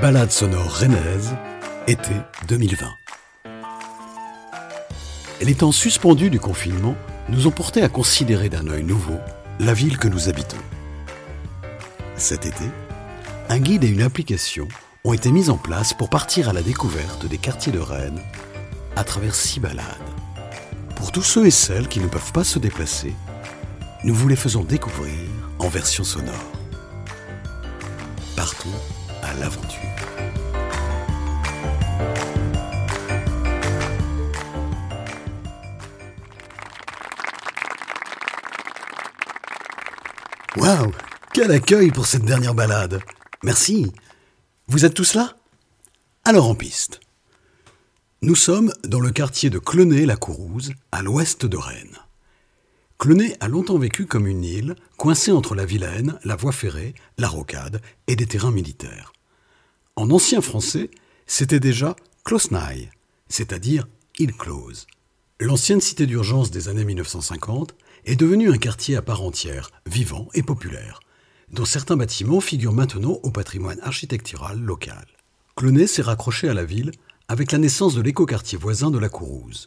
Balade sonore rennaise, été 2020. Les temps suspendus du confinement nous ont portés à considérer d'un œil nouveau la ville que nous habitons. Cet été, un guide et une application ont été mis en place pour partir à la découverte des quartiers de Rennes à travers six balades. Pour tous ceux et celles qui ne peuvent pas se déplacer, nous vous les faisons découvrir en version sonore. Partons à l'aventure. Quel accueil pour cette dernière balade Merci Vous êtes tous là? Alors en piste. Nous sommes dans le quartier de Clenay-la-Courouse, à l'ouest de Rennes. Clenay a longtemps vécu comme une île, coincée entre la Vilaine, la voie ferrée, la rocade et des terrains militaires. En ancien français, c'était déjà Closnaille, c'est-à-dire île close. L'ancienne cité d'urgence des années 1950 est devenue un quartier à part entière, vivant et populaire, dont certains bâtiments figurent maintenant au patrimoine architectural local. Clenay s'est raccroché à la ville avec la naissance de l'écoquartier voisin de la Courouse.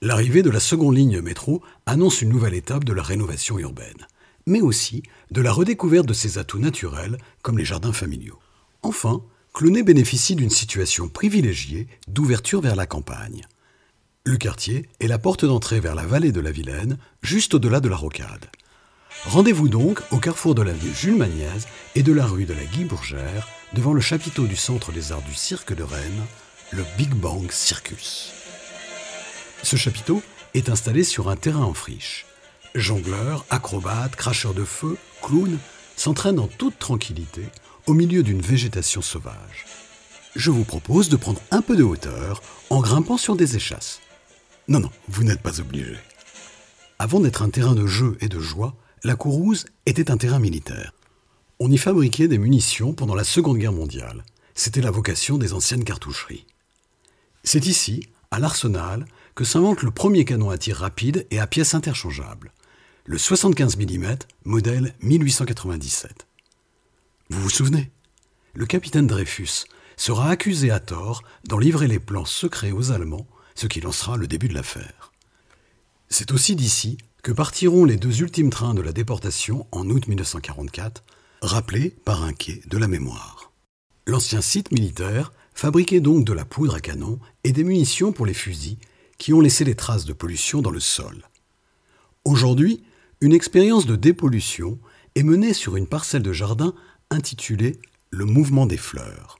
L'arrivée de la seconde ligne métro annonce une nouvelle étape de la rénovation urbaine, mais aussi de la redécouverte de ses atouts naturels comme les jardins familiaux. Enfin, Clonay bénéficie d'une situation privilégiée d'ouverture vers la campagne. Le quartier est la porte d'entrée vers la vallée de la Vilaine, juste au-delà de la rocade. Rendez-vous donc au carrefour de l'avenue Jules Magnaise et de la rue de la Guy Bourgère, devant le chapiteau du Centre des Arts du Cirque de Rennes, le Big Bang Circus. Ce chapiteau est installé sur un terrain en friche. Jongleurs, acrobates, cracheurs de feu, clowns s'entraînent en toute tranquillité au milieu d'une végétation sauvage. Je vous propose de prendre un peu de hauteur en grimpant sur des échasses. Non, non, vous n'êtes pas obligé. Avant d'être un terrain de jeu et de joie, la Courouse était un terrain militaire. On y fabriquait des munitions pendant la Seconde Guerre mondiale. C'était la vocation des anciennes cartoucheries. C'est ici, à l'arsenal, que s'invente le premier canon à tir rapide et à pièces interchangeables, le 75 mm, modèle 1897. Vous vous souvenez? Le capitaine Dreyfus sera accusé à tort d'en livrer les plans secrets aux Allemands, ce qui lancera le début de l'affaire. C'est aussi d'ici que partiront les deux ultimes trains de la déportation en août 1944, rappelés par un quai de la mémoire. L'ancien site militaire fabriquait donc de la poudre à canon et des munitions pour les fusils qui ont laissé des traces de pollution dans le sol. Aujourd'hui, une expérience de dépollution est menée sur une parcelle de jardin intitulée Le mouvement des fleurs.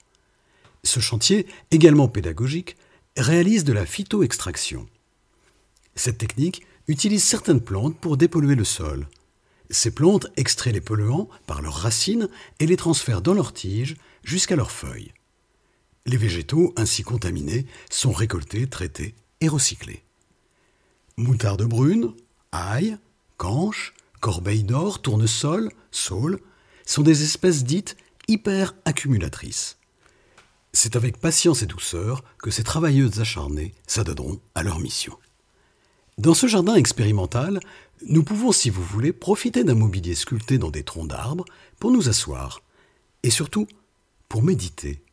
Ce chantier, également pédagogique, réalise de la phytoextraction. Cette technique utilise certaines plantes pour dépolluer le sol. Ces plantes extraient les polluants par leurs racines et les transfèrent dans leurs tiges jusqu'à leurs feuilles. Les végétaux ainsi contaminés sont récoltés, traités et recyclés. Moutarde brune, ail, canche, corbeille d'or, tournesol, saule sont des espèces dites hyper accumulatrices. C'est avec patience et douceur que ces travailleuses acharnées s'adonneront à leur mission. Dans ce jardin expérimental, nous pouvons, si vous voulez, profiter d'un mobilier sculpté dans des troncs d'arbres pour nous asseoir et surtout pour méditer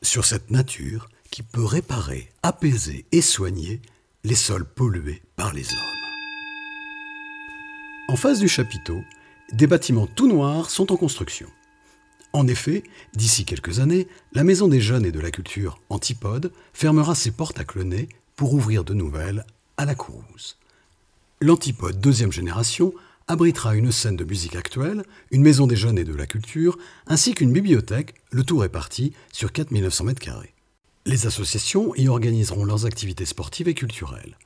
sur cette nature qui peut réparer, apaiser et soigner les sols pollués par les hommes. En face du chapiteau, des bâtiments tout noirs sont en construction. En effet, d'ici quelques années, la Maison des Jeunes et de la Culture Antipode fermera ses portes à Clenay pour ouvrir de nouvelles à la Courouse. L'Antipode deuxième génération abritera une scène de musique actuelle, une maison des jeunes et de la culture, ainsi qu'une bibliothèque, le tout réparti sur 4900 m2. Les associations y organiseront leurs activités sportives et culturelles.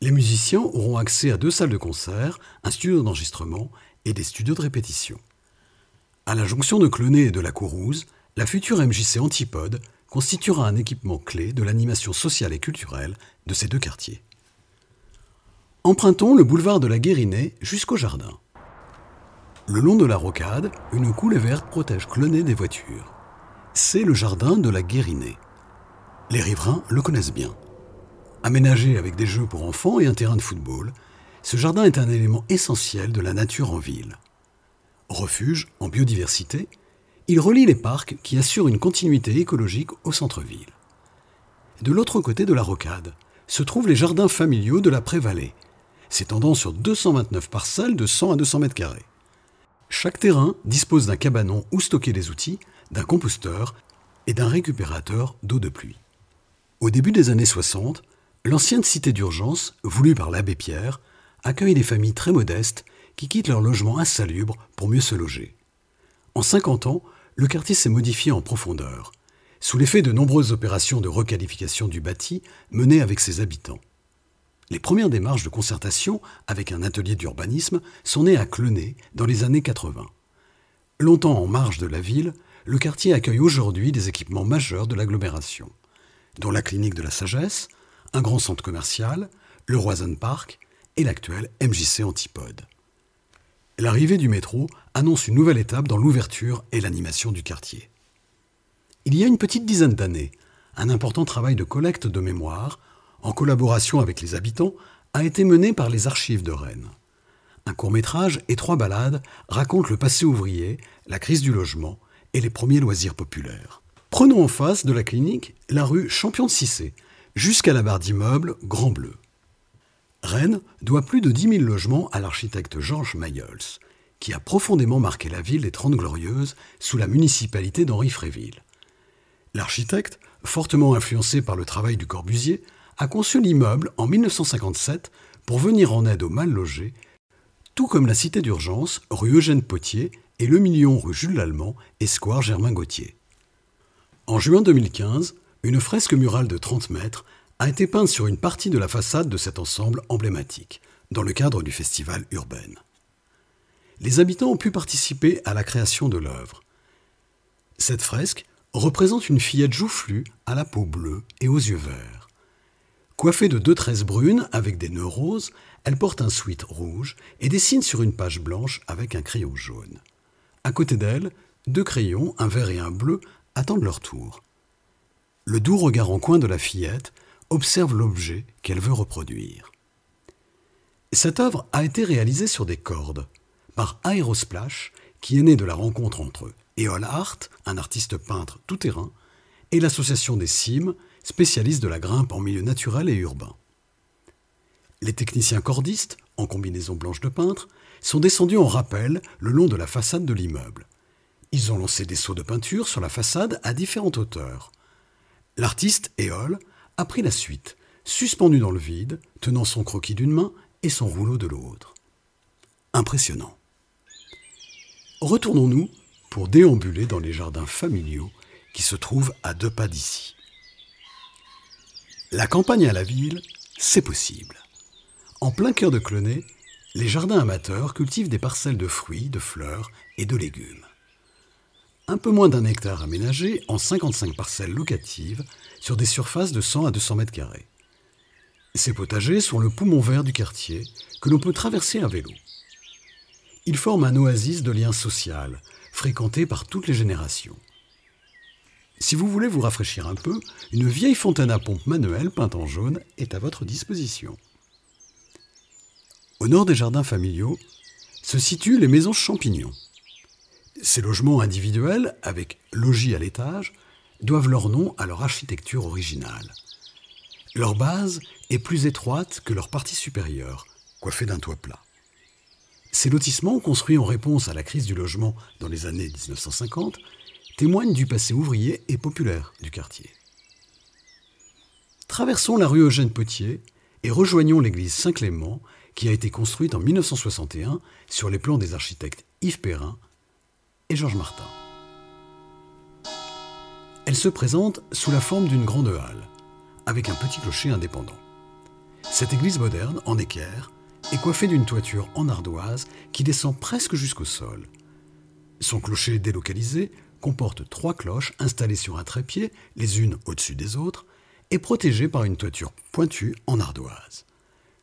Les musiciens auront accès à deux salles de concert, un studio d'enregistrement et des studios de répétition. À la jonction de Clenay et de la Courouse, la future MJC Antipode constituera un équipement clé de l'animation sociale et culturelle de ces deux quartiers. Empruntons le boulevard de la Guérinée jusqu'au jardin. Le long de la rocade, une coulée verte protège Clenay des voitures. C'est le jardin de la Guérinée. Les riverains le connaissent bien. Aménagé avec des jeux pour enfants et un terrain de football, ce jardin est un élément essentiel de la nature en ville. Refuge en biodiversité, Il relie les parcs qui assurent une continuité écologique au centre-ville. De l'autre côté de la rocade se trouvent les jardins familiaux de la Prévallée, s'étendant sur 229 parcelles de 100 à 200 mètres carrés. Chaque terrain dispose d'un cabanon où stocker les outils, d'un composteur et d'un récupérateur d'eau de pluie. Au début des années 60, l'ancienne cité d'urgence, voulue par l'abbé Pierre, accueille des familles très modestes qui quittent leur logement insalubre pour mieux se loger. En 50 ans, le quartier s'est modifié en profondeur, sous l'effet de nombreuses opérations de requalification du bâti menées avec ses habitants. Les premières démarches de concertation avec un atelier d'urbanisme sont nées à Clenay dans les années 80. Longtemps en marge de la ville, le quartier accueille aujourd'hui des équipements majeurs de l'agglomération, dont la clinique de la sagesse, un grand centre commercial, le Roison Park et l'actuel MJC Antipode. L'arrivée du métro annonce une nouvelle étape dans l'ouverture et l'animation du quartier. Il y a une petite dizaine d'années, un important travail de collecte de mémoire, en collaboration avec les habitants, a été mené par les archives de Rennes. Un court métrage et trois ballades racontent le passé ouvrier, la crise du logement et les premiers loisirs populaires. Prenons en face de la clinique la rue Champion de Cissé, jusqu'à la barre d'immeubles Grand Bleu. Rennes doit plus de 10 000 logements à l'architecte Georges Mayels, qui a profondément marqué la ville des Trente Glorieuses sous la municipalité d'Henri Fréville. L'architecte, fortement influencé par le travail du Corbusier, a conçu l'immeuble en 1957 pour venir en aide aux mal logés, tout comme la cité d'urgence rue Eugène Potier et le million rue Jules Lallemand et square Germain Gauthier. En juin 2015, une fresque murale de 30 mètres a été peinte sur une partie de la façade de cet ensemble emblématique, dans le cadre du festival urbain. Les habitants ont pu participer à la création de l'œuvre. Cette fresque représente une fillette joufflue à la peau bleue et aux yeux verts. Coiffée de deux tresses brunes avec des nœuds roses, elle porte un sweat rouge et dessine sur une page blanche avec un crayon jaune. À côté d'elle, deux crayons, un vert et un bleu, attendent leur tour. Le doux regard en coin de la fillette observe l'objet qu'elle veut reproduire. Cette œuvre a été réalisée sur des cordes par Aerosplash, qui est né de la rencontre entre Eol Art, un artiste peintre tout-terrain, et l'association des cimes, spécialiste de la grimpe en milieu naturel et urbain. Les techniciens cordistes, en combinaison blanche de peintre, sont descendus en rappel le long de la façade de l'immeuble. Ils ont lancé des seaux de peinture sur la façade à différentes hauteurs. L'artiste, Éole, a pris la suite, suspendu dans le vide, tenant son croquis d'une main et son rouleau de l'autre. Impressionnant. Retournons-nous pour déambuler dans les jardins familiaux qui se trouvent à deux pas d'ici. La campagne à la ville, c'est possible. En plein cœur de Clenay, les jardins amateurs cultivent des parcelles de fruits, de fleurs et de légumes. Un peu moins d'un hectare aménagé en 55 parcelles locatives sur des surfaces de 100 à 200 mètres carrés. Ces potagers sont le poumon vert du quartier que l'on peut traverser à vélo. Ils forment un oasis de lien social, fréquenté par toutes les générations. Si vous voulez vous rafraîchir un peu, une vieille fontaine à pompe manuelle peinte en jaune est à votre disposition. Au nord des jardins familiaux se situent les maisons champignons. Ces logements individuels, avec logis à l'étage, doivent leur nom à leur architecture originale. Leur base est plus étroite que leur partie supérieure, coiffée d'un toit plat. Ces lotissements, construits en réponse à la crise du logement dans les années 1950, témoignent du passé ouvrier et populaire du quartier. Traversons la rue Eugène Potier et rejoignons l'église Saint-Clément qui a été construite en 1961 sur les plans des architectes Yves Perrin et Georges Martin. Elle se présente sous la forme d'une grande halle, avec un petit clocher indépendant. Cette église moderne, en équerre, est coiffée d'une toiture en ardoise qui descend presque jusqu'au sol. Son clocher délocalisé comporte trois cloches installées sur un trépied, les unes au-dessus des autres, et protégées par une toiture pointue en ardoise.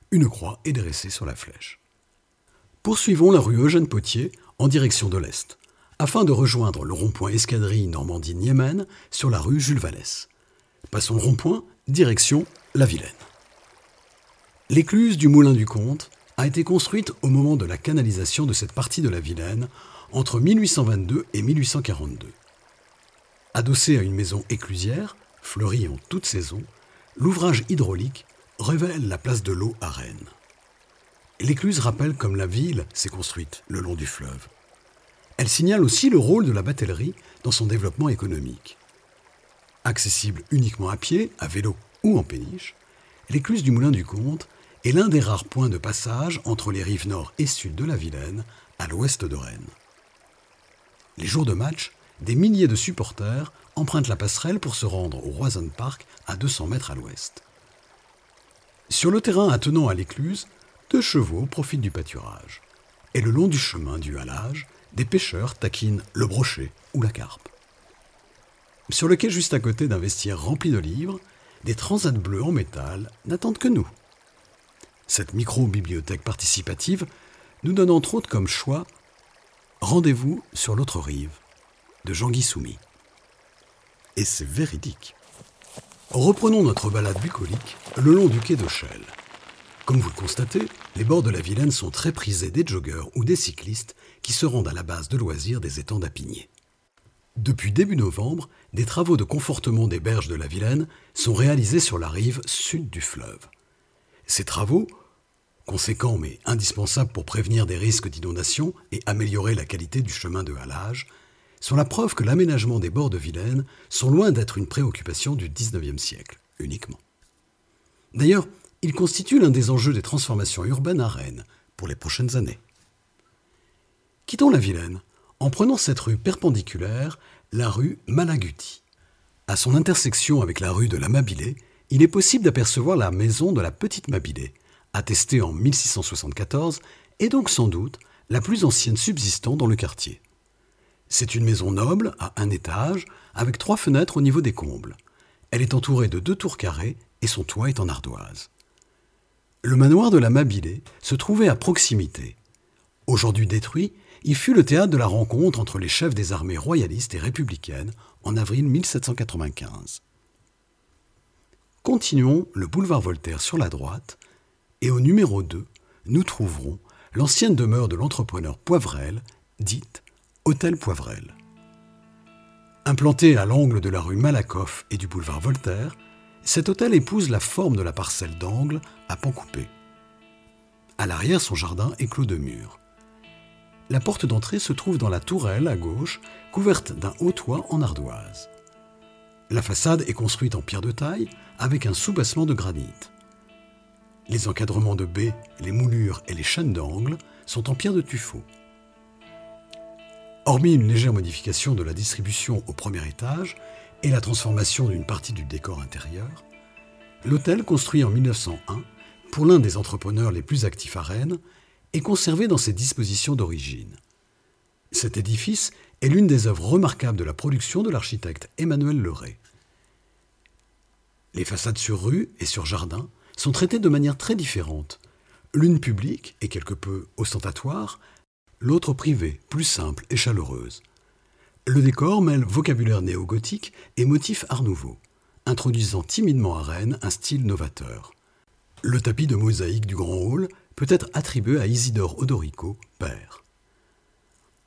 Une croix est dressée sur la flèche. Poursuivons la rue Eugène Potier en direction de l'est, afin de rejoindre le rond-point Escadrille Normandie-Niemen sur la rue Jules Vallès. Passons rond-point, direction la Vilaine. L'écluse du Moulin du Comte a été construite au moment de la canalisation de cette partie de la Vilaine entre 1822 et 1842. Adossé à une maison éclusière, fleurie en toute saison, l'ouvrage hydraulique révèle la place de l'eau à Rennes. L'écluse rappelle comme la ville s'est construite le long du fleuve. Elle signale aussi le rôle de la batellerie dans son développement économique. Accessible uniquement à pied, à vélo ou en péniche, l'écluse du Moulin du Comte est l'un des rares points de passage entre les rives nord et sud de la Vilaine, à l'ouest de Rennes. Les jours de match, des milliers de supporters empruntent la passerelle pour se rendre au Roison Park à 200 mètres à l'ouest. Sur le terrain attenant à l'écluse, deux chevaux profitent du pâturage. Et le long du chemin du halage, des pêcheurs taquinent le brochet ou la carpe. Sur le quai juste à côté d'un vestiaire rempli de livres, des transats bleus en métal n'attendent que nous. Cette micro-bibliothèque participative nous donne entre autres comme choix Rendez-vous sur l'autre rive de Jean-Guy Soumy. Et c'est véridique. Reprenons notre balade bucolique le long du quai d'Auchel. Comme vous le constatez, les bords de la Vilaine sont très prisés des joggeurs ou des cyclistes qui se rendent à la base de loisirs des étangs d'Apigné. Depuis début novembre, des travaux de confortement des berges de la Vilaine sont réalisés sur la rive sud du fleuve. Ces travaux, conséquents mais indispensables pour prévenir des risques d'inondation et améliorer la qualité du chemin de halage, sont la preuve que l'aménagement des bords de Vilaine sont loin d'être une préoccupation du XIXe siècle uniquement. D'ailleurs, il constitue l'un des enjeux des transformations urbaines à Rennes pour les prochaines années. Quittons la Vilaine en prenant cette rue perpendiculaire, la rue Malaguti. À son intersection avec la rue de la Mabilée, il est possible d'apercevoir la maison de la petite Mabilée, attestée en 1674 et donc sans doute la plus ancienne subsistant dans le quartier. C'est une maison noble à un étage avec trois fenêtres au niveau des combles. Elle est entourée de deux tours carrées et son toit est en ardoise. Le manoir de la Mabilée se trouvait à proximité. Aujourd'hui détruit, il fut le théâtre de la rencontre entre les chefs des armées royalistes et républicaines en avril 1795. Continuons le boulevard Voltaire sur la droite, et au numéro 2, nous trouverons l'ancienne demeure de l'entrepreneur Poivrel, dite Hôtel Poivrel. Implanté à l'angle de la rue Malakoff et du boulevard Voltaire, cet hôtel épouse la forme de la parcelle d'angle à pan coupé. À l'arrière, son jardin est clos de murs. La porte d'entrée se trouve dans la tourelle à gauche, couverte d'un haut toit en ardoise. La façade est construite en pierre de taille avec un soubassement de granit. Les encadrements de baies, les moulures et les chaînes d'angle sont en pierre de tuffeau. Hormis une légère modification de la distribution au premier étage et la transformation d'une partie du décor intérieur, l'hôtel construit en 1901 pour l'un des entrepreneurs les plus actifs à Rennes est conservé dans ses dispositions d'origine. Cet édifice est l'une des œuvres remarquables de la production de l'architecte Emmanuel Leray. Les façades sur rue et sur jardin sont traitées de manière très différente, l'une publique et quelque peu ostentatoire, l'autre privée, plus simple et chaleureuse. Le décor mêle vocabulaire néo-gothique et motifs art nouveau, introduisant timidement à Rennes un style novateur. Le tapis de mosaïque du grand hall peut être attribué à Isidore Odorico, père.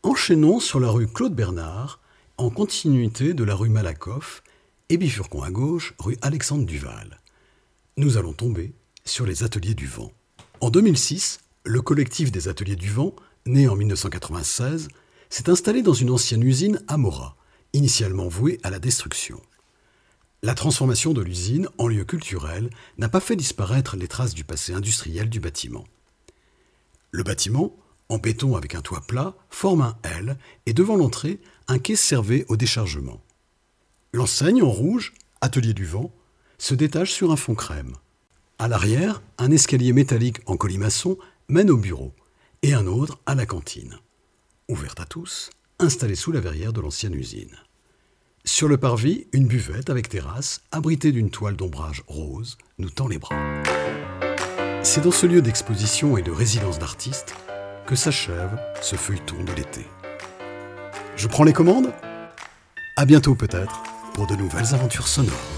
Enchaînons sur la rue Claude Bernard, en continuité de la rue Malakoff, et bifurquons à gauche rue Alexandre Duval. Nous allons tomber sur les ateliers du vent. En 2006, le collectif des ateliers du vent né en 1996, s'est installé dans une ancienne usine à Mora, initialement vouée à la destruction. La transformation de l'usine en lieu culturel n'a pas fait disparaître les traces du passé industriel du bâtiment. Le bâtiment, en béton avec un toit plat, forme un L et devant l'entrée, un quai servait au déchargement. L'enseigne en rouge, Atelier du vent, se détache sur un fond crème. À l'arrière, un escalier métallique en colimaçon mène au bureau, et un autre à la cantine, ouverte à tous, installée sous la verrière de l'ancienne usine. Sur le parvis, une buvette avec terrasse, abritée d'une toile d'ombrage rose, nous tend les bras. C'est dans ce lieu d'exposition et de résidence d'artistes que s'achève ce feuilleton de l'été. Je prends les commandes À bientôt peut-être pour de nouvelles aventures sonores.